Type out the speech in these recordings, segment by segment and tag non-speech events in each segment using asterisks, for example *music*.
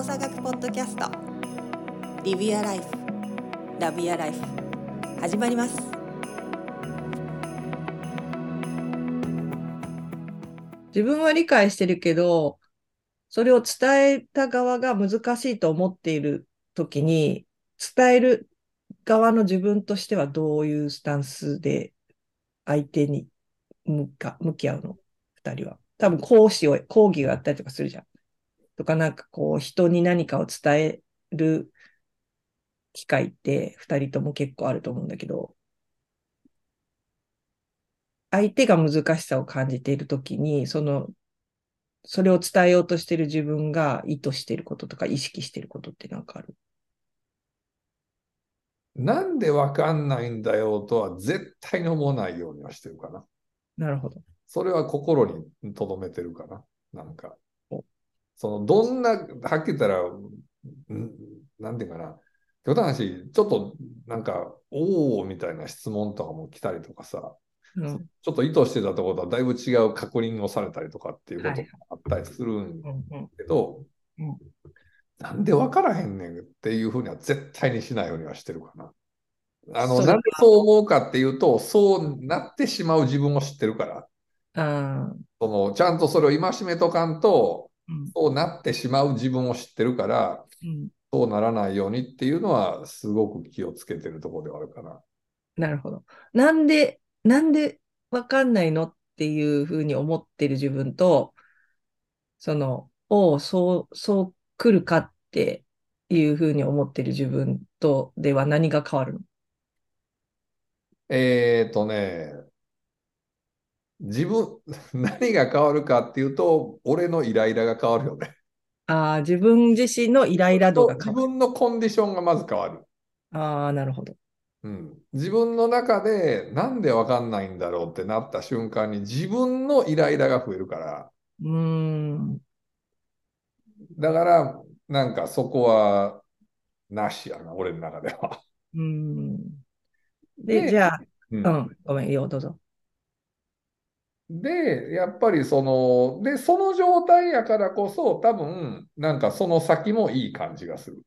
動作学ポッドキャスト。リビアライフ。ラビアライフ。始まります。自分は理解してるけどそれを伝えた側が難しいと思っている時に伝える側の自分としてはどういうスタンスで相手に向か向き合うの？二人は。多分講師を、講義があったりとかするじゃん。とかなんかこう人に何かを伝える機会って二人とも結構あると思うんだけど、相手が難しさを感じているときに、その、それを伝えようとしている自分が意図していることとか意識していることってなんかある？なんでわかんないんだよとは絶対に思わないようにはしてるかな。なるほど。それは心に留めてるかな。なんか。その、どんな、はっきり言ったら、なんていうかな。極端な話、ちょっとなんか、おおみたいな質問とかも来たりとかさ、うん、ちょっと意図してたところとはだいぶ違う確認をされたりとかっていうことがあったりするんけど、なんで分からへんねんっていうふうには絶対にしないようにはしてるかな。あの、なんでそう思うかっていうと、そうなってしまう自分を知ってるから。あそのちゃんとそれを戒めとかんと、うん、そうなってしまう自分を知ってるから、うん、そうならないようにっていうのはすごく気をつけてるところではあるかな。なるほど。なんで、なんでわかんないのっていうふうに思ってる自分と、その、おそう、そう来るかっていうふうに思ってる自分とでは何が変わるの？えっとね、自分、*laughs* 何が変わるかっていうと、俺のイライラが変わるよね。ああ、自分自身のイライラ度が変わる。自分のコンディションがまず変わる。ああ、なるほど。うん、自分の中でなんでわかんないんだろうってなった瞬間に自分のイライラが増えるから。うん。だから、なんかそこはなしやな、俺の中では。うん。で、じゃあ、うん、うん、ごめん、よ、どうぞ。で、やっぱりその、で、その状態やからこそ、多分、なんかその先もいい感じがする。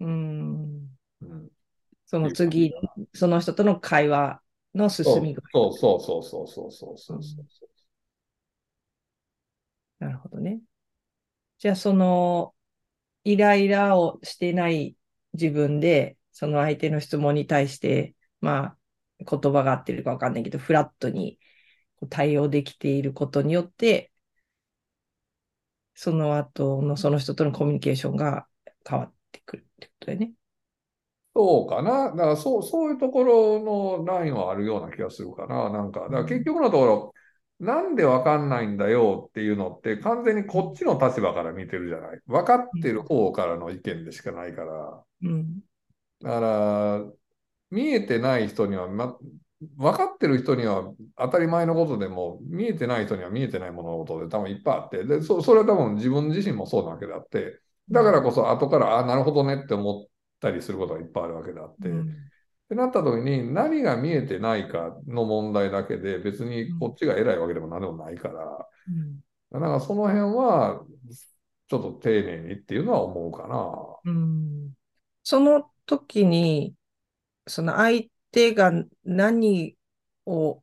うん。うん、その次、その人との会話の進み具。そう。そう。そう。そう。そう。そう。そう。なるほどね。じゃあ、その、イライラをしてない自分で、その相手の質問に対して、まあ、言葉が合ってるかわかんないけど、フラットに対応できていることによって、その後のその人とのコミュニケーションが変わってくるってことだよね。そうかな。だからそう、そういうところのラインはあるような気がするかな。なんか、だから結局のところ、なんでわかんないんだよっていうのって完全にこっちの立場から見てるじゃない。分かってる方からの意見でしかないから。うん、だから、見えてない人には、ま、分かってる人には当たり前のことでも、見えてない人には見えてない物事で多分いっぱいあって、でそそれは多分自分自身もそうなわけであって、だからこそ後から、あ、なるほどねって思ったりすることがいっぱいあるわけであって、うん、ってなった時に何が見えてないかの問題だけで別にこっちが偉いわけでも何でもないから、うん、だからその辺はちょっと丁寧にっていうのは思うかな。うん、その時にその相手が何を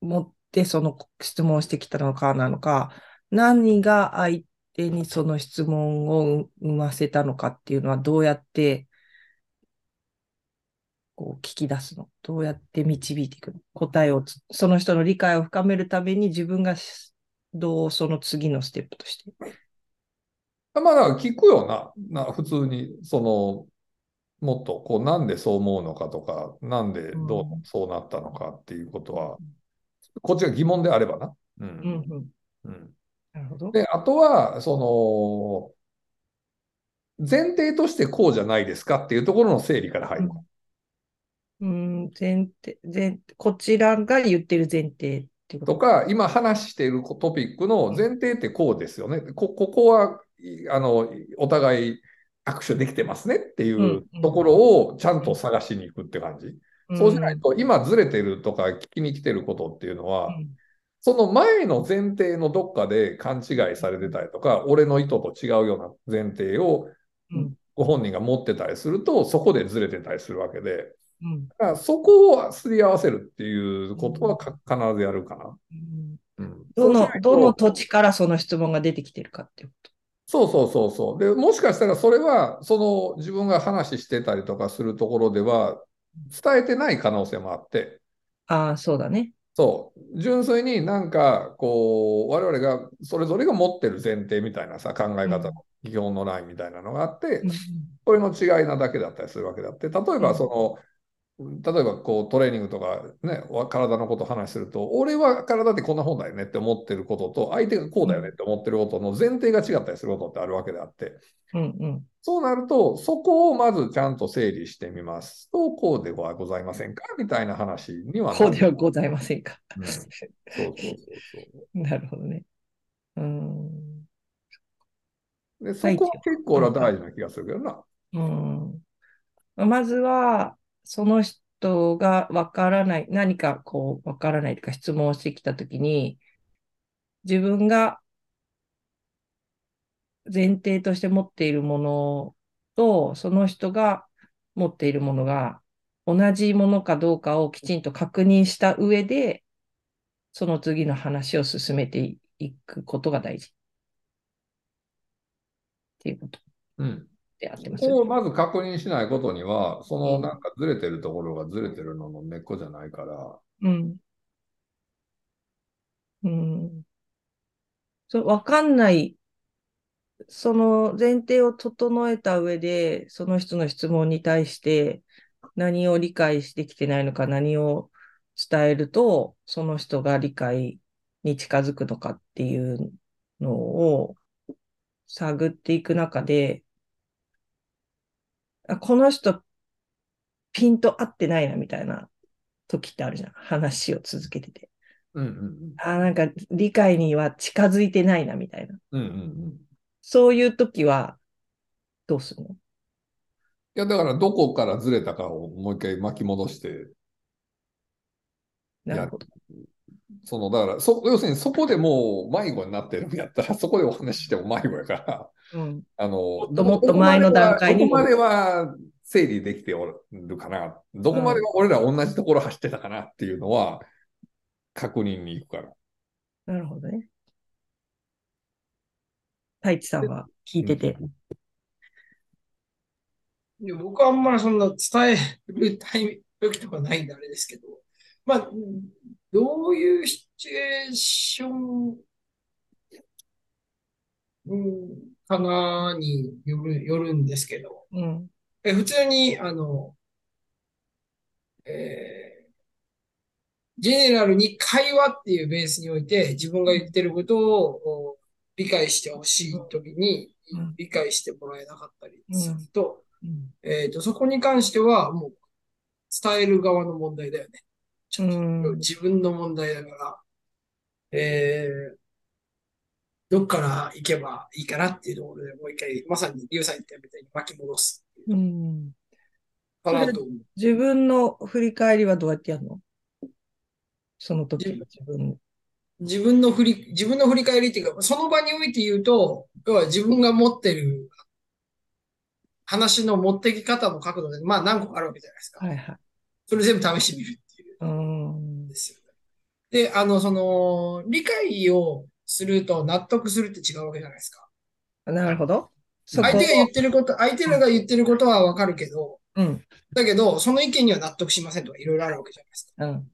持ってその質問してきたのかなのか、何が相手にその質問を生ませたのかっていうのはどうやってこう聞き出すの？どうやって導いていくの？答えをその人の理解を深めるために自分がどうその次のステップとして。まあ、聞くよな。な普通に、その、もっとこうなんでそう思うのかとか、なんでどうそうなったのかっていうことは、うん、こっちが疑問であればな。うん。うん、なるほど。で、あとは、その、前提としてこうじゃないですかっていうところの整理から入る。うん、前提、前、こちらが言ってる前提ってこととか、今話しているトピックの前提ってこうですよね。こ、ここは、あの、お互い、握手できてますねっていうところをちゃんと探しに行くって感じ。うん、そうしないと、今ずれてるとか聞きに来てることっていうのは、うん、その前の前提のどっかで勘違いされてたりとか、俺の意図と違うような前提をうん。ご本人が持ってたりすると、そこでずれてたりするわけで、うん。だからそこをすり合わせるっていうことはか必ずやるかな。どの土地からその質問が出てきてるかっていうこそうそうそうそう。で、もしかしたらそれは、その自分が話してたりとかするところでは、伝えてない可能性もあって、と。ああ、そうだね。そう、純粋になんか、こう、我々がそれぞれが持ってる前提みたいなさ、考え方の基本のラインみたいなのがあってう、んそれの違いなだけだったりするわけだって、例えばその、例えばこうトレーニングとかね、わ体のことを話すると、俺は体ってこんな本だよねって思ってることと、相手がこうだよねって思ってることの前提が違ったりすることってあるわけであって、うんうん。そうなると、そこをまずちゃんと整理してみますと、こうではございませんか？みたいな話にはこうではございませんか？うんそうそうそうそう。なるほどね。うん。で、そこは結構大事な気がするけどな。うん。まずは、その人がわからない、何かこう、わからないとか質問してきたときに、自分が前提として持っているものと、その人が持っているものが同じものかどうかをきちんと確認した上で、その次の話を進めていくことが大事。っていうことうん。であってますをまず確認しないことには、そのなんかずれてるところがずれてるのの根っこじゃないから、うん。うん。そう、わかんない。その前提を整えた上で、その人の質問に対して何を理解してきてないのか、何を伝えると、その人が理解に近づくのかっていうのを探っていく中で、あこの人ピンと合ってないなみたいな時ってあるじゃん。話を続けてて。うんうんあ、なんか理解には近づいてないなみたいな。うん。うんうんうん。そういう時はどうするの？いや、だからどこからずれたかをもう一回巻き戻して、なるほど。その、だから、そ、要するにそこでもう迷子になってるんやったら、そこでお話ししても迷子やから、うん。あの、もっともっと前の段階にどこまではどこまでは整理できておるかな。どこまでは俺ら同じところ走ってたかなっていうのは、確認に行くから。なるほどね。太一さんは聞いてて。いや僕はあんまりそんな伝えるタイミング時とかないんであれですけど、まあ、どういうシチュエーション、うん、かなによる、よるんですけど、うん。え普通に、あの、えージェネラルに会話っていうベースにおいて自分が言ってることをお理解してほしいときにうん。理解してもらえなかったりすると、うん。えっと、そこに関してはもう伝える側の問題だよね。ちょっとうん。自分の問題だから、えーどっから行けばいいかなっていうところでもう一回、まさにリュウさん言ったみたいに巻き戻すうん。かなと思う。自分の振り返りはどうやってやるの？その時の自分。自分の振り、自分の振り返りっていうか、その場において言うと、要は自分が持ってる話の持ってき方の角度で、まあ何個かあるわけじゃないですか。はいはい。それ全部試してみるっていう。うん。ですよね。で、あの、その、理解をすると納得するって違うわけじゃないですか。なるほど。相手が言ってること、相手らが言ってることはわかるけど、うん。だけど、その意見には納得しませんとかいろいろあるわけじゃないですか。うん。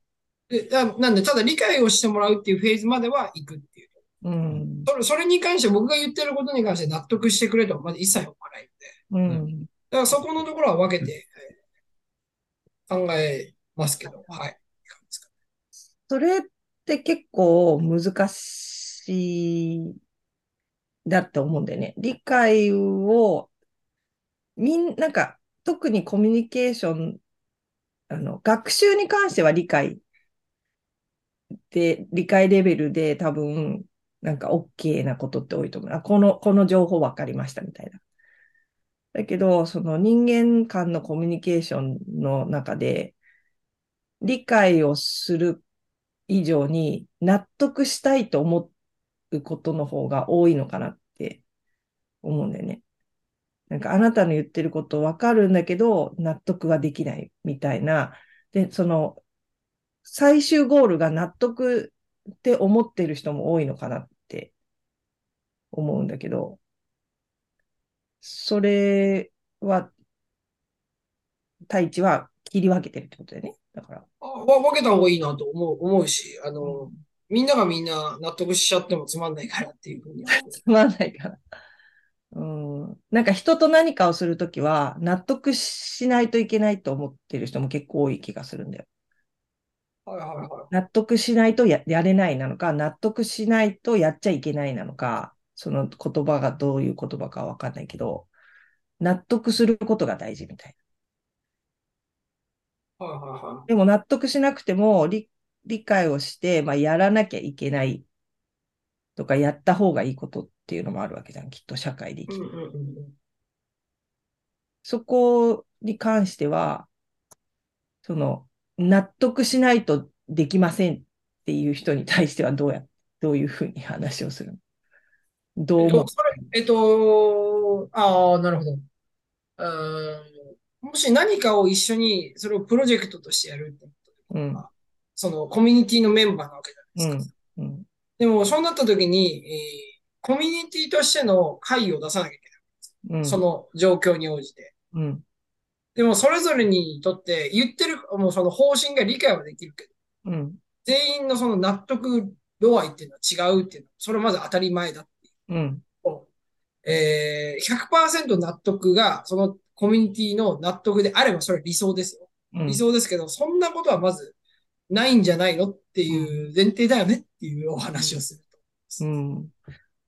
で、だなんで、ただ理解をしてもらうっていうフェーズまでは行くっていう。うん。それ、それに関して僕が言ってることに関して納得してくれとはまず一切思わないので。うん。だからそこのところは分けて、えー考えますけど、はい。それって結構難しいだと思うんだよね。理解を、みん、なんか、特にコミュニケーション、あの、学習に関しては理解で、理解レベルで多分、なんか OK なことって多いと思う。あ、この、この情報分かりましたみたいな。だけど、その人間間のコミュニケーションの中で、理解をする以上に納得したいと思っうことの方が多いのかなって思うんだよね。なんかあなたの言ってることわかるんだけど、納得はできないみたいな。で、その、最終ゴールが納得って思ってる人も多いのかなって思うんだけど、それは、太一は切り分けてるってことだよね。だから。あわ分けた方がいいなと思う、思うし、あの、うんみんながみんな納得しちゃってもつまんないからっていうふうに。つまんないから。うん。なんか人と何かをするときは、納得しないといけないと思ってる人も結構多い気がするんだよ。はいはいはい。納得しないとややれないなのか、納得しないとやっちゃいけないなのか、その言葉がどういう言葉かわかんないけど、納得することが大事みたいはいはいはな。でも納得しなくても理理解をして、まあ、やらなきゃいけないとか、やった方がいいことっていうのもあるわけじゃん、きっと社会で生い。きてうんうんうんうん。そこに関しては、その、納得しないとできませんっていう人に対してはどうや、どういうふうに話をするの？どうえっ思うと、それ、えっと、ああ、なるほど。うーんもし何かを一緒に、それをプロジェクトとしてやるってことうん、そのコミュニティのメンバーなわけじゃないですか。うん、でも、そうなった時に、えーコミュニティとしての会を出さなきゃいけない。うん、その状況に応じて。うん、でも、それぞれにとって言ってる、もうその方針が理解はできるけど、うん、全員のその納得度合いっていうのは違うっていうのは、それはまず当たり前だっていう。うん、えー、100%納得が、そのコミュニティの納得であれば、それは理想ですよ。うん理想ですけど、そんなことはまずないんじゃないのっていう前提だよねっていうお話をすると。うん。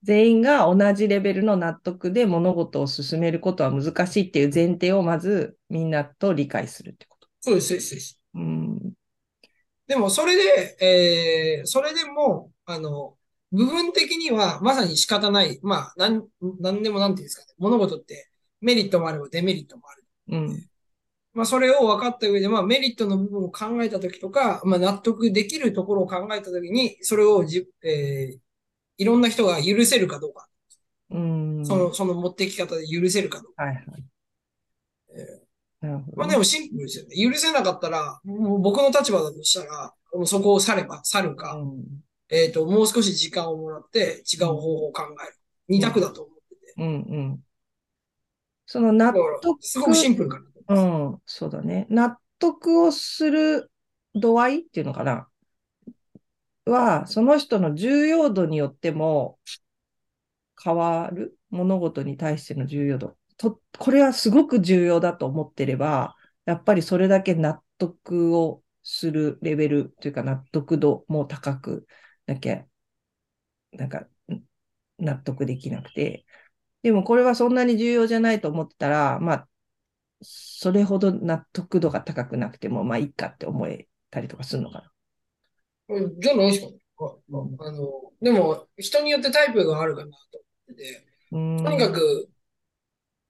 全員が同じレベルの納得で物事を進めることは難しいっていう前提をまずみんなと理解するってこと。そうです、そうです。うん、でも、それで、えー、それでも、あの、部分的にはまさに仕方ない。まあ、なん、なんでもなんていうんですかね。物事ってメリットもあればデメリットもある。うん、まあ、それを分かった上で、まあ、メリットの部分を考えたときとか、まあ、納得できるところを考えたときに、それをじ、えー、いろんな人が許せるかどうか。うん。その、その持ってき方で許せるかどうか。はいはい。なるほどまあ、ねでもシンプルですよね。許せなかったら、もう僕の立場だとしたら、もうそこを去れば去るか、うんえっと、もう少し時間をもらって違う方法を考える。二択だと思ってて。うんうん。その納得、すごくシンプルかなとう。ん、そうだね。納得をする度合いっていうのかなは、その人の重要度によっても変わる？物事に対しての重要度。と、これはすごく重要だと思ってれば、やっぱりそれだけ納得をするレベルというか納得度も高くなきゃ、なんか、ん納得できなくて。でもこれはそんなに重要じゃないと思ってたら、まあ、それほど納得度が高くなくても、まあいいかって思えたりとかするのかな。うんじゃないですかね。ああの、でも、人によってタイプがあるかなと思ってて、うん。とにかく、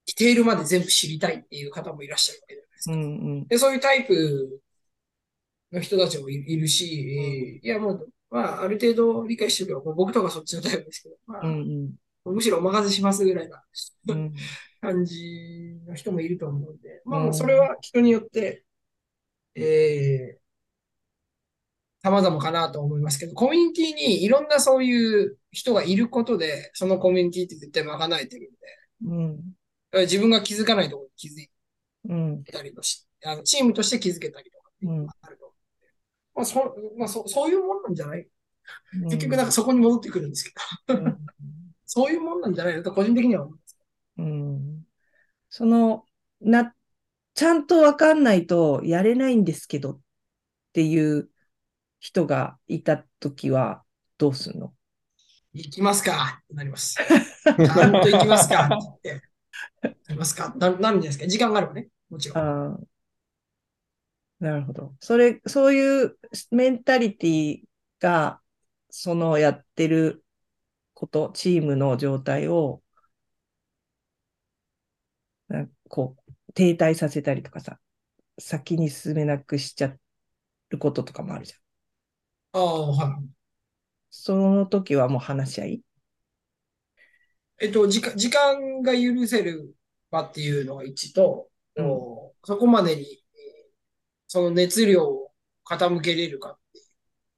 ディテールまで全部知りたいっていう方もいらっしゃるわけじゃないですか。うんうん。で、そういうタイプの人たちもいいるし、いやもう、まあ、ある程度理解してるけど、僕とかそっちのタイプですけど、まあうんむしろお任せしますぐらいなうん。うん感じの人もいると思うんで、まあ、うんそれは人によって、えー、様々かなと思いますけど、コミュニティにいろんなそういう人がいることで、そのコミュニティって絶対賄えてるんうん。で、自分が気づかないところに気づいうん。たりとし、あのチームとして気づけたりとかあると思うんで、まあ、そ、まあ、そ、そういうもんなんじゃない？結局なんかそこに戻ってくるんですけど、うんそういうもんなんじゃないのと個人的には思います。うん。その、な、ちゃんとわかんないとやれないんですけどっていう人がいたときはどうすんの？行きますか？ってなります。ちゃんと行きますか？って言って。行きますか？*laughs* な、なんじゃないですか？時間があればね。もちろん。なるほど。それ、そういうメンタリティが、そのやってること、チームの状態を、こう、停滞させたりとかさ、先に進めなくしちゃうこととかもあるじああ、はい。その時はもう話し合い？えっと、時間、時間が許せる場っていうのが1と、うんそこまでに、えーその熱量を傾けれるかって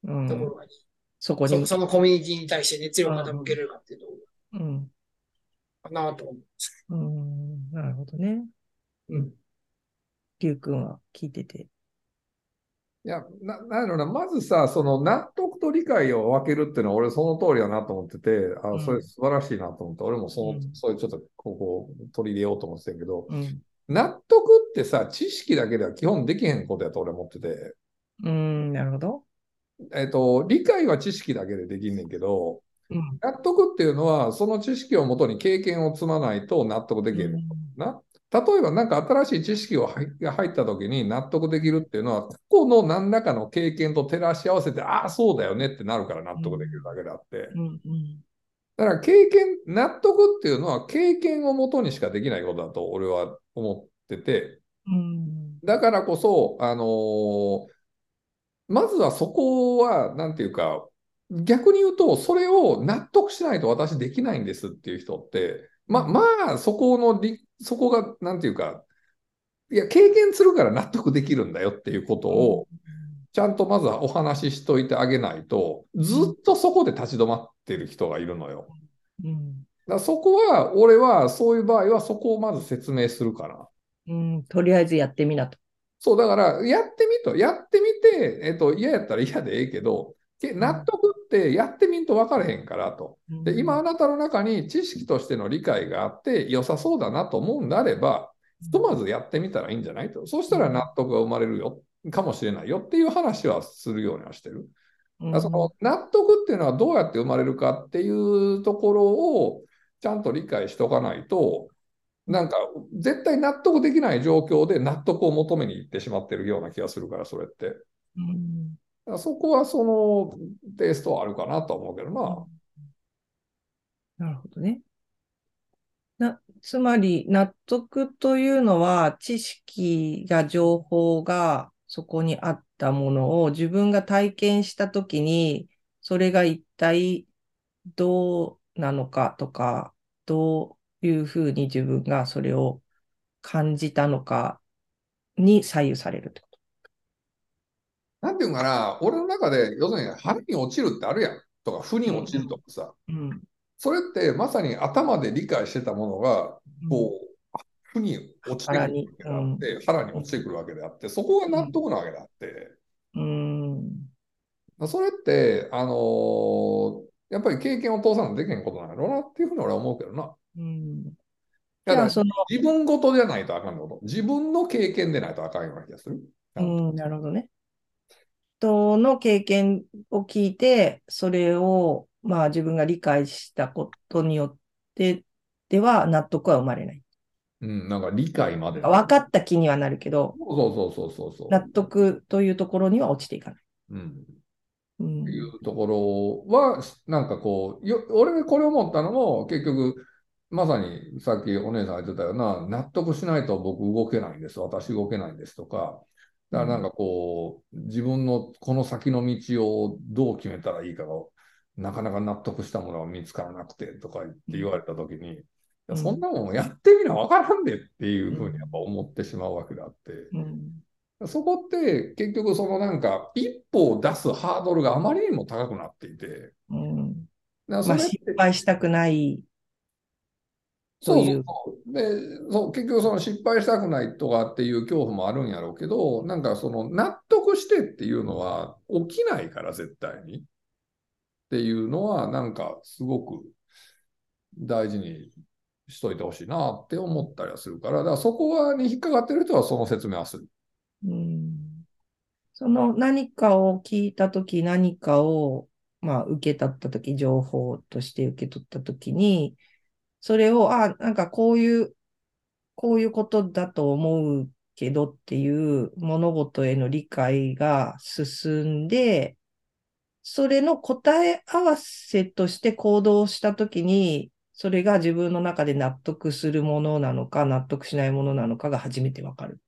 ういうとこん。ろが2、そ、そこに。そのコミュニティに対して熱量を傾けれるかっていうとこうん。ろかなと思うんですうん。なるほどね。うん。りゅうくんは聞いてて。いや、な、なんやろな、まずさ、その納得と理解を分けるっていうのは俺その通りだなと思ってて、あ、うんそれ素晴らしいなと思って、俺もその、うんそういうちょっとここ取り入れようと思ってたけど、うん。納得ってさ、知識だけでは基本できへんことやと俺思ってて、うん、なるほど。えっと、理解は知識だけでできんねんけど、うん。納得っていうのは、その知識をもとに経験を積まないと納得できへんねんな。例えば何か新しい知識が入った時に納得できるっていうのは、ここの何らかの経験と照らし合わせて、ああ、そうだよねってなるから納得できるだけであって。だから経験、納得っていうのは経験をもとにしかできないことだと俺は思ってて、うん。だからこそ、あのーまずはそこは、なんていうか、逆に言うと、それを納得しないと私できないんですっていう人って、ま、まあ、そこのり、そこが、なんていうか、いや、経験するから納得できるんだよっていうことを、ちゃんとまずはお話ししといてあげないと、ずっとそこで立ち止まってる人がいるのよ。うん。だそこは、俺はそういう場合はそこをまず説明するから。うん。とりあえずやってみなと。そう、だから、やってみと、やってみて、えっと、嫌やったら嫌でええけど、け納得ってやってみんと分からへんからと。で、今あなたの中に知識としての理解があって良さそうだなと思うんであれば、ひとまずやってみたらいいんじゃないと。そうしたら納得が生まれるよ、かもしれないよっていう話はするようにはしてる。うん、だその納得っていうのはどうやって生まれるかっていうところをちゃんと理解しておかないと、なんか絶対納得できない状況で納得を求めに行ってしまってるような気がするから、それって。うん。そこはそのテイストはあるかなと思うけどな。なるほどね。な、つまり、納得というのは、知識が、情報がそこにあったものを自分が体験したときに、それが一体どうなのかとか、どういうふうに自分がそれを感じたのかに左右されるってこなんていうのかな、俺の中で、要するに腹に落ちるってあるやん。とか、負に落ちるとかさ。と。うん。それってまさに頭で理解してたものが、こう、あ負に落ちてくるわけであって、腹に落ちてくるわけであって、そこが納得なわけであって、うん。それって、あのーやっぱり経験を通さないとできへんことなんやろうなっていうふうに俺は思うけどな。うん。じだから自分ごとじゃないとあかんこと。自分の経験でないとあかんような気がする。うん、なるほどね。人の経験を聞いて、それを、まあ自分が理解したことによってでは納得は生まれない。うん、なんか理解まで。分かった気にはなるけど、そうそうそうそうそう。納得というところには落ちていかない。うん。うんいうところは、なんかこう、よ俺これ思ったのも、結局、まさにさっきお姉さん言ってたような、納得しないと僕動けないんです、私動けないんですとか、だからなんかこう、自分のこの先の道をどう決めたらいいかが、なかなか納得したものが見つからなくてとか言って言われたときに、いやそんなもんやってみな分からんでっていうふうにやっぱ思ってしまうわけであって、うん。そこって結局そのなんか一歩を出すハードルがあまりにも高くなっていて、うん。まあ失敗したくないそうそうという。で、そう、結局その失敗したくないとかっていう恐怖もあるんやろうけど、なんかその納得してっていうのは起きないから絶対に。っていうのはなんかすごく大事にしといてほしいなって思ったりはするから、だからそこはに引っかかってる人はその説明はする。うんその何かを聞いたとき、何かを、まあ、受け取ったとき、情報として受け取ったときに、それを、あ、なんかこういう、こういうことだと思うけどっていう物事への理解が進んで、それの答え合わせとして行動したときに、それが自分の中で納得するものなのか、納得しないものなのかが初めてわかる。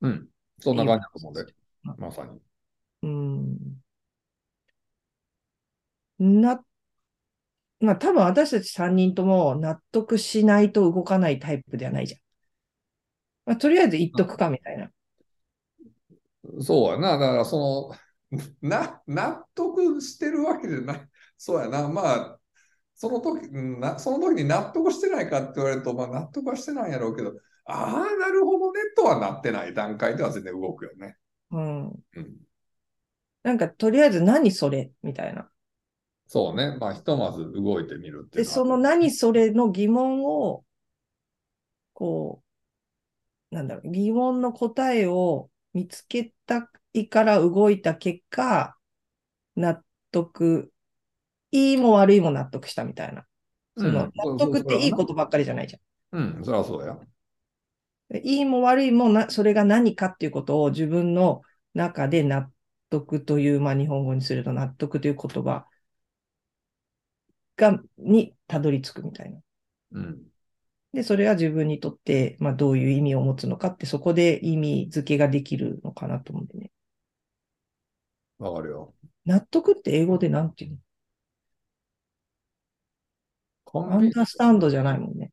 うん。そんな感じだと思うで。まさに。うん。な、まあ多分私たち3人とも納得しないと動かないタイプではないじゃん。まあ、とりあえず言っとくかみたいな。そうやな。だからその、な、納得してるわけじゃない。そうやな。まあ、その時、うんなその時に納得してないかって言われると、まあ納得はしてないんやろうけど、ああ、なるほどねとはなってない段階では全然動くよね。うん。うん。なんかとりあえず何それみたいな。そうね。まあ、ひとまず動いてみるっていで、うのはその何それの疑問を、こう、なんだろう、疑問の答えを見つけたいから動いた結果、納得、いいも悪いも納得したみたいな。そのうん納得っていいことばっかりじゃないじゃん。うん、そりゃそうや。でいいも悪いもな、それが何かっていうことを自分の中で納得という、まあ日本語にすると納得という言葉が、にたどり着くみたいな。うん。で、それは自分にとって、まあどういう意味を持つのかって、そこで意味付けができるのかなと思うんでね。わかるよ。納得って英語でなんていうの？アコンダースタンドじゃないもんね。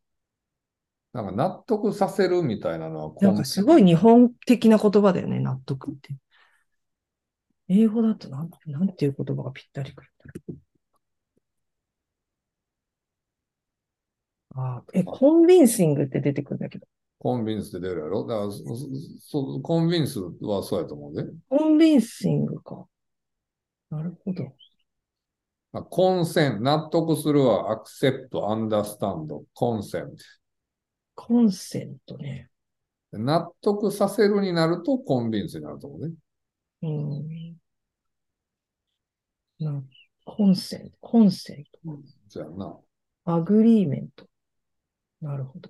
なんか納得させるみたいなのはなんかすごい日本的な言葉だよね、納得って。英語だとなんなんていう言葉がぴったりくるんだろう。え、コンビンシングって出てくるんだけど。コンビンスで出るやろ？だからそそ convince はそうやと思うで。 convincing か。なるほど。まあ consen、納得するは accept、understand、consent。consent ね。納得させるになると convince になると思うね。うん。な、 consent、consen t。そうやんな。 agreement。なるほど。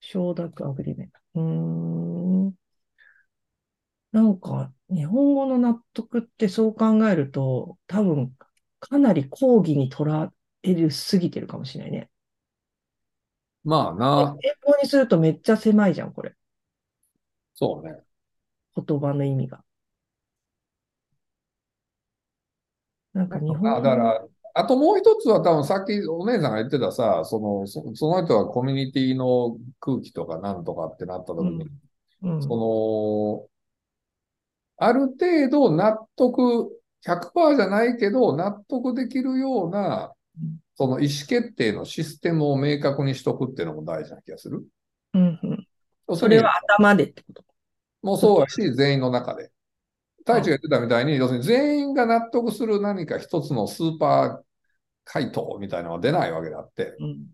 承諾 agreement。うーん。なんか、日本語の納得ってそう考えると、多分、かなり広義に捉えるすぎてるかもしれないね。まあな、英語にするとめっちゃ狭いじゃん、これ。そうね。言葉の意味が。なんか日本語あだから、あともう一つは多分さっきお姉さんが言ってたさ、その、そその人はコミュニティの空気とかなんとかってなった時に、うん、その、ある程度納得、100%じゃないけど、納得できるようなうん、その意思決定のシステムを明確にしとくっていうのも大事な気がする。うんうん。それは頭でってこと？もうそうやし、全員の中で。太一が言ってたみたいに、要するに全員が納得する何か一つのスーパー回答みたいなのは出ないわけであって、うん。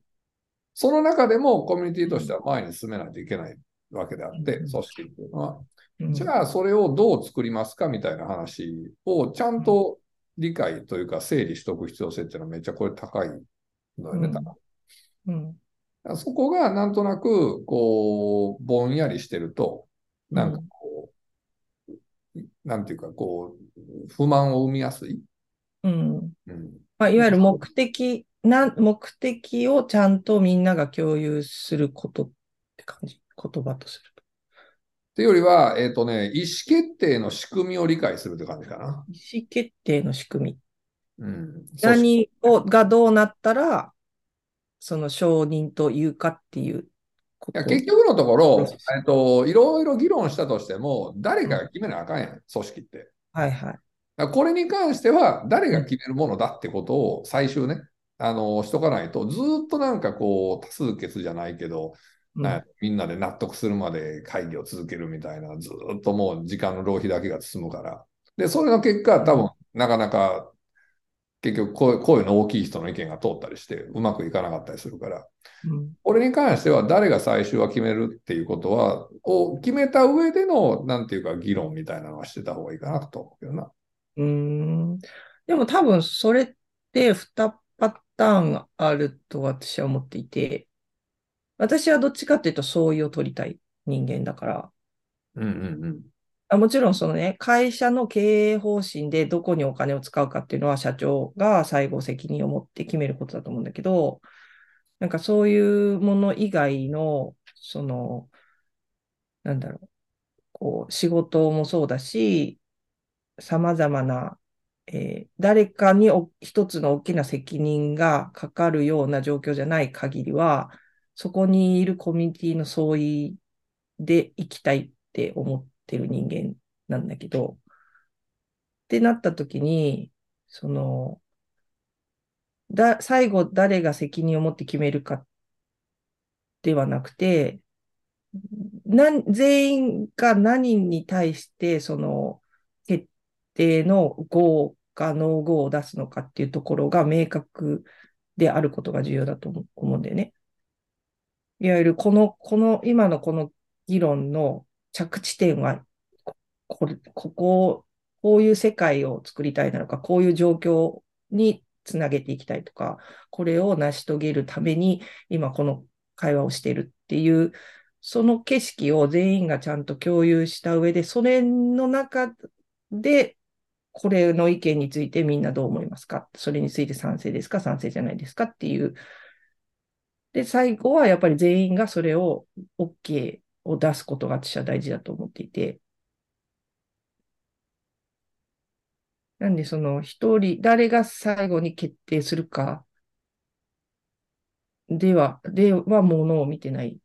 その中でもコミュニティとしては前に進めないといけないわけであって、うん組織っていうのは。うんじゃあ、それをどう作りますかみたいな話をちゃんと理解というか整理しておく必要性っていうのはめっちゃこれ高いのよね、多分うん。そこがなんとなく、こう、ぼんやりしてると、なんかこう、なんていうか、こう、不満を生みやすい。うん。うん。まあ、いわゆる目的な、目的をちゃんとみんなが共有することって感じ？言葉とするっていうよりは、えっとね、意思決定の仕組みを理解するって感じかな。と。意思決定の仕組み。うん。何をがどうなったら、その承認というかっていう。いや結局のところえっと、いろいろ議論したとしても、誰かが決めなあかんやん、組織って。はいはい。これに関しては、誰が決めるものだってことを最終ね、あの、しとかないと、ずーっとなんかこう、多数決じゃないけど、うんみんなで納得するまで会議を続けるみたいな、ずーっともう時間の浪費だけが進むから。で、それの結果、多分、なかなか、結局声、声の大きい人の意見が通ったりして、うまくいかなかったりするから。うんこれに関しては、誰が最終は決めるっていうことは、を決めた上での、なんていうか、議論みたいなのはしてた方がいいかなと思うけどな。うーん。でも多分それって2パターンあると私は思っていて、私はどっちかっていうと相違を取りたい人間だから、うんうんうん。あもちろんそのね、会社の経営方針でどこにお金を使うかっていうのは社長が最後責任を持って決めることだと思うんだけど、なんかそういうもの以外の、その、なんだろう、こう、仕事もそうだし、様々なえー誰かにお一つの大きな責任がかかるような状況じゃない限りは、そこにいるコミュニティの相違で生きたいって思ってる人間なんだけど、ってなった時に、その、だ、最後誰が責任を持って決めるかではなくて、な全員が何に対して、その、定の GO か NO-GO を出すのかっていうところが明確であることが重要だと思うんだよね。いわゆるこの、この、今のこの議論の着地点は、ここれ、ここ、こういう世界を作りたいなのか、こういう状況につなげていきたいとか、これを成し遂げるために今この会話をしているっていう、その景色を全員がちゃんと共有した上で、それの中で、これの意見についてみんなどう思いますか？それについて賛成ですか？賛成じゃないですかっていう。で、最後はやっぱり全員がそれを OK を出すことが私は大事だと思っていて。なんでその一人、誰が最後に決定するかでは、ではものを見てない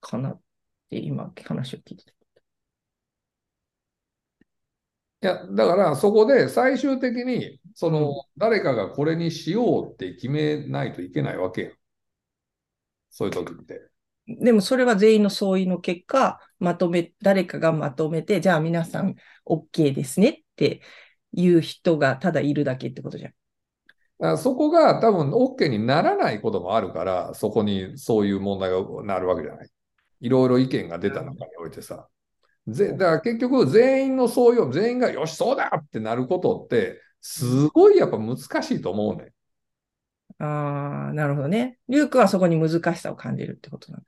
かなって今話を聞いてた。いや、だからそこで最終的に、その、誰かがこれにしようって決めないといけないわけやん。そういう時って。でもそれは全員の相違の結果、まとめ、誰かがまとめて、じゃあ皆さん OK ですねっていう人がただいるだけってことじゃん。だからそこが多分 OK にならないこともあるから、そこにそういう問題がなるわけじゃない。いろいろ意見が出た中においてさ。ぜだから結局全員の相違を全員がよしそうだってなることってすごいやっぱ難しいと思うね。ああ、なるほどね。リュウクはそこに難しさを感じるってことなんだ。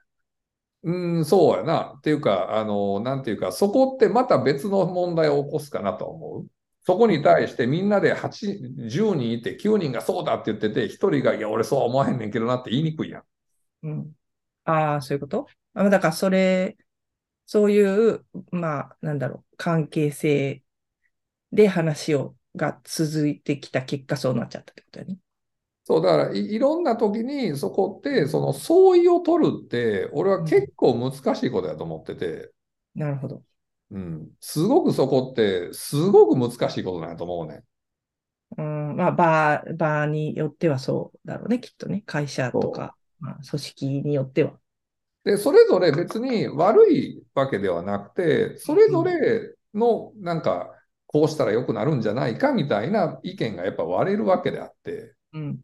うん、そうやな。っていうか、あの、なんていうか、そこってまた別の問題を起こすかなと思う。そこに対してみんなで8、10人いて9人がそうだって言ってて、1人がいや、俺そうは思わへんねんけどなって言いにくいやん。うん。ああ、そういうこと？あだからそれ、そういう、まあ、なんだろう、関係性で話を、が続いてきた結果そうなっちゃったってことだよね。そう、だからい、いろんな時にそこって、その相違を取るって、俺は結構難しいことやと思ってて、なるほど。うん、すごくそこって、すごく難しいことなんやと思うね。うん、まあ、場、場によってはそうだろうね、きっとね。会社とか、まあ、組織によっては。で、それぞれ別に悪いわけではなくて、それぞれのなんか、こうしたら良くなるんじゃないかみたいな意見がやっぱ割れるわけであって、うん。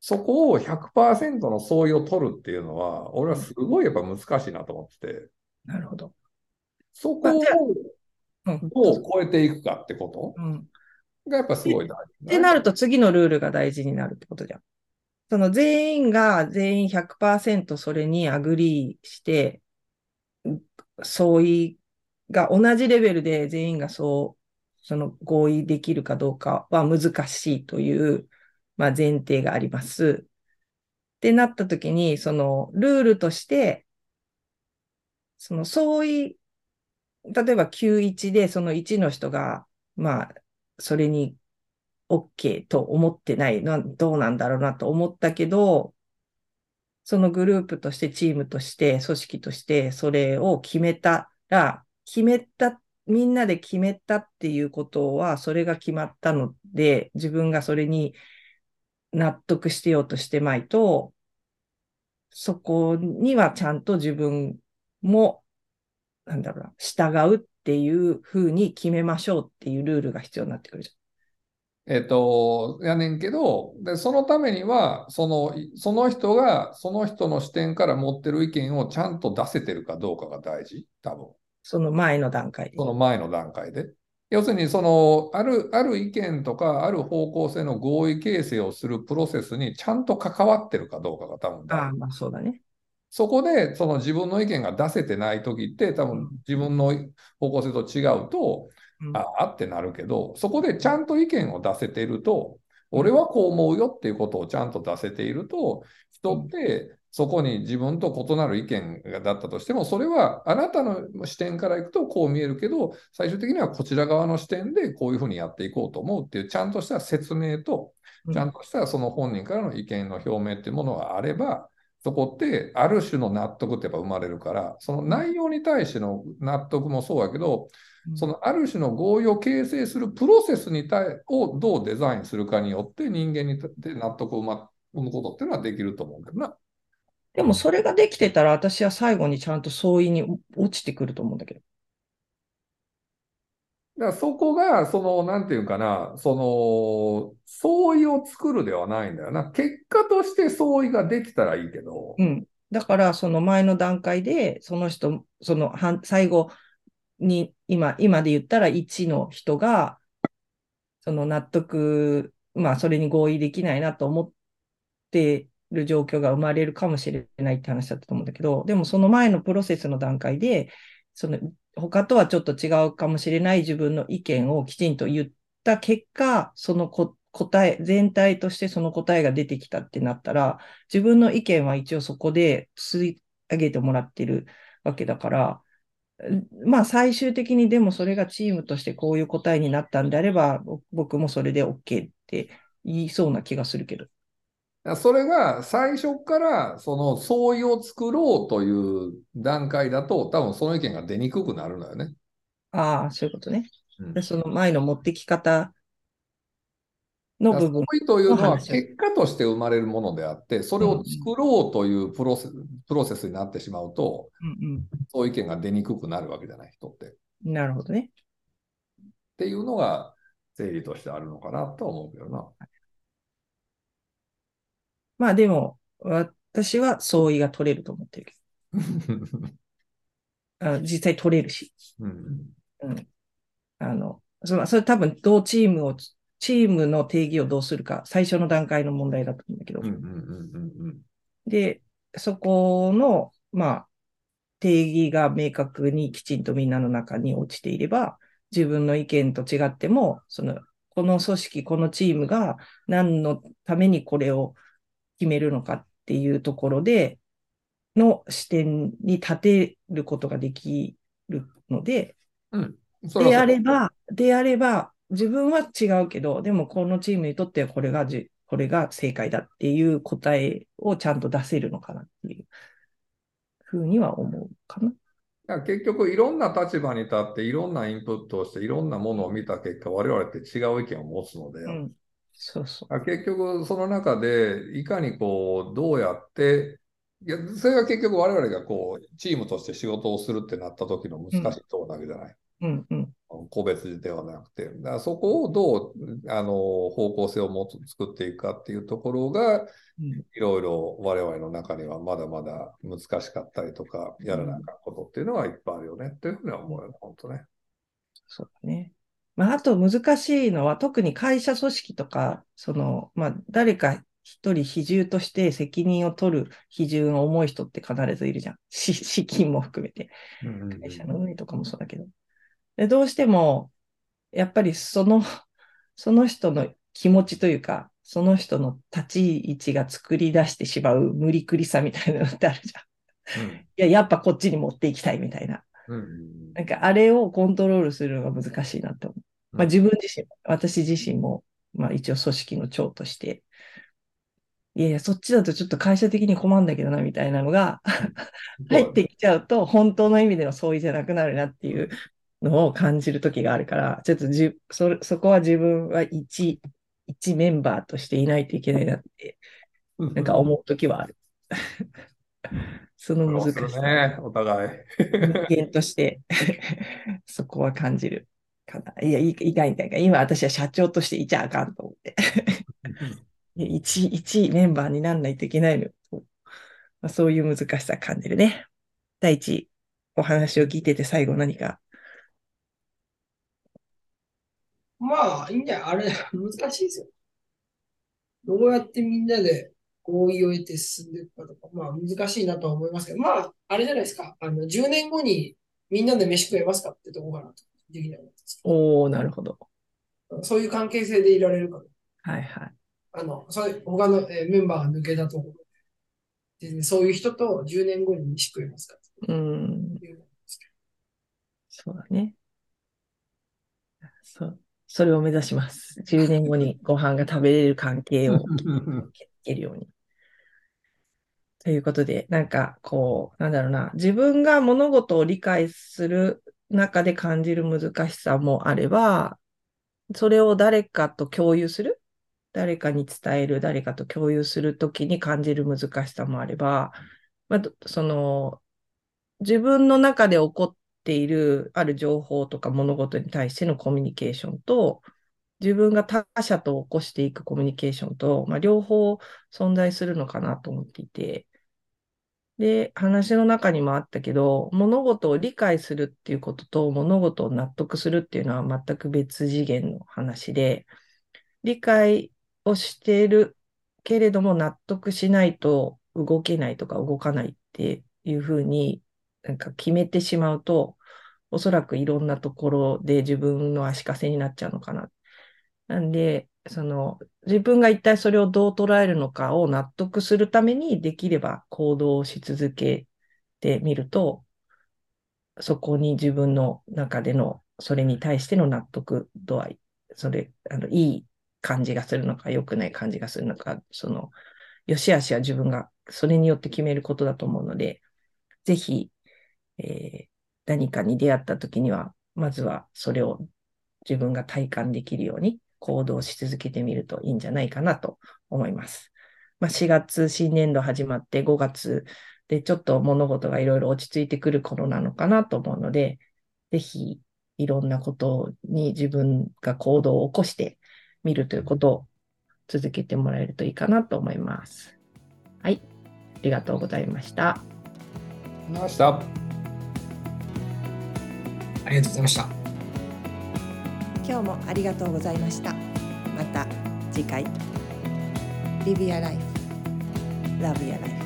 そこを100%の総意を取るっていうのは、俺はすごいやっぱ難しいなと思ってて、なるほど。そこをうん。どう超えていくかってことうん。がやっぱすごい大事。ってなると次のルールが大事になるってことじゃん。その全員が全員100%それに agree して、相違が同じレベルで全員がそう、その合意できるかどうかは難しいという、まあ、前提があります。ってなった時に、そのルールとして、その相違、例えば91でその1の人が、まあ、それに OK と思ってないな、どうなんだろうなと思ったけど、そのグループとして、チームとして、組織として、それを決めたら、決めた、みんなで決めたっていうことは、それが決まったので、自分がそれに納得してようとしてまいと、そこにはちゃんと自分も、なんだろうな、従うっていうふうに決めましょうっていうルールが必要になってくるじゃん。えっと、やねんけど、で、そのためには、その、その人が、その人の視点から持ってる意見をちゃんと出せてるかどうかが大事、多分。その前の段階で。その前の段階で。要するに、その、ある、ある意見とか、ある方向性の合意形成をするプロセスにちゃんと関わってるかどうかが多分大ああ、事。まあそうだね。そこで、その自分の意見が出せてない時って、多分自分の方向性と違うと、うんああってなるけど、そこでちゃんと意見を出せていると、俺はこう思うよっていうことをちゃんと出せていると、人ってそこに自分と異なる意見だったとしても、それはあなたの視点からいくとこう見えるけど、最終的にはこちら側の視点でこういうふうにやっていこうと思うっていう、ちゃんとした説明と、ちゃんとしたその本人からの意見の表明っていうものがあれば、そこってある種の納得ってやっぱ生まれるから、その内容に対しての納得もそうやけど、そのある種の合意を形成するプロセスに対をどうデザインするかによって人間にで納得を生むことっていうのはできると思うけどな。でもそれができてたら私は最後にちゃんと相違に落ちてくると思うんだけど。だからそこが、その、なんていうかな、その、相違を作るではないんだよな。結果として相違ができたらいいけど。うん。だから、その前の段階で、その人、その、最後に、今、今で言ったら1の人が、その納得、まあ、それに合意できないなと思ってる状況が生まれるかもしれないって話だったと思うんだけど、でもその前のプロセスの段階で、その他とはちょっと違うかもしれない自分の意見をきちんと言った結果、その答え、全体としてその答えが出てきたってなったら、自分の意見は一応そこで吸い上げてもらってるわけだから、まあ最終的にでもそれがチームとしてこういう答えになったんであれば、僕もそれで OK って言いそうな気がするけど。それが最初からその相違を作ろうという段階だと多分その意見が出にくくなるのよね。ああ、そういうことね。うん、でその前の持ってき方の部分。相違というのは結果として生まれるものであって、それを作ろうというプロセスプロセスになってしまうと、うんうん、そういう意見が出にくくなるわけじゃない、人って。なるほどね。っていうのが整理としてあるのかなと思うけどな。まあでも、私は相違が取れると思ってるけど。*laughs* あ実際取れるし。うん。うん。あの、そそれ多分、どうチームを、チームの定義をどうするか、最初の段階の問題だと思うんだけど。で、そこの、まあ、定義が明確にきちんとみんなの中に落ちていれば、自分の意見と違っても、その、この組織、このチームが何のためにこれを決めるのかっていうところで、の視点に立てることができるので、うん、であれば、であれば、自分は違うけど、でもこのチームにとってはこれがじ、これが正解だっていう答えをちゃんと出せるのかなっていうふうには思うかな。結局、いろんな立場に立って、いろんなインプットをして、いろんなものを見た結果、我々って違う意見を持つので、うん、そうそう。結局、その中で、いかにこう、どうやって、いや、それが結局我々がこう、チームとして仕事をするってなった時の難しいところだけじゃない。うんうん、個別ではなくて、だそこをどうあの方向性を持つ作っていくかっていうところが、いろいろ我々の中にはまだまだ難しかったりとか、やらなかったことっていうのはいっぱいあるよねっていうふうには思うよね、本当ね。そうだね。まあ、あと難しいのは、特に会社組織とか、その、まあ、誰か一人比重として責任を取る比重の重い人って必ずいるじゃん。資金も含めて。会社の運営とかもそうだけど。でどうしても、やっぱりその、*laughs* その人の気持ちというか、その人の立ち位置が作り出してしまう無理くりさみたいなのってあるじゃん。うん、いや、やっぱこっちに持っていきたいみたいな。なんかあれをコントロールするのが難しいなと思う。まあ、自分自身、私自身も、まあ、一応組織の長として、いやいや、そっちだとちょっと会社的に困るんだけどな、みたいなのが *laughs* 入ってきちゃうと、本当の意味での相違じゃなくなるなっていうのを感じる時があるから、ちょっとじそそこは自分は一、一メンバーとしていないといけないなって、なんか思う時はある。*laughs* その難しさ。ね、お互い。人間として *laughs* そこは感じるかな。いや、いいかいいかいか。今私は社長としていちゃあかんと思って *laughs* 一、一メンバーになんないといけないの。まあ、そういう難しさ感じるね。第一、お話を聞いてて最後何か。まあ、いいんじゃあれ、*laughs* 難しいですよ。どうやってみんなで合意を得て進んでいくかとか、まあ難しいなとは思いますけど、まあ、あれじゃないですか。あの、10年後にみんなで飯食えますかってとこかなと。できないですおおなるほど。そういう関係性でいられるかはいはい。あの、そういう他の、えー、メンバーが抜けたところ全然そういう人と10年後に飯食えますかうん。そうだね。そう。それを目指します。10年後にご飯が食べれる関係を *laughs* 築けるように。ということで、なんかこう、なんだろうな、自分が物事を理解する中で感じる難しさもあれば、それを誰かと共有する、誰かに伝える、誰かと共有するときに感じる難しさもあれば、まあ、どその、自分の中で起こっているある情報とか物事に対してのコミュニケーションと、自分が他者と起こしていくコミュニケーションと、まあ、両方存在するのかなと思っていて、で、話の中にもあったけど、物事を理解するっていうことと、物事を納得するっていうのは全く別次元の話で、理解をしているけれども納得しないと動けないとか動かないっていうふうになんか決めてしまうと、おそらくいろんなところで自分の足かせになっちゃうのかな。なんで、その自分が一体それをどう捉えるのかを納得するためにできれば行動をし続けてみると、そこに自分の中でのそれに対しての納得度合い、それ、あの、いい感じがするのか、良くない感じがするのか、その、良し悪しは自分がそれによって決めることだと思うので、ぜひ、えー何かに出会った時には、まずはそれを自分が体感できるように行動し続けてみるといいんじゃないかなと思います。まあ、4月新年度始まって5月でちょっと物事がいろいろ落ち着いてくる頃なのかなと思うので、ぜひいろんなことに自分が行動を起こしてみるということを続けてもらえるといいかなと思います。はい。ありがとうございました。ました。ありがとうございました。今日もありがとうございました。また次回。Live your life. Love your life.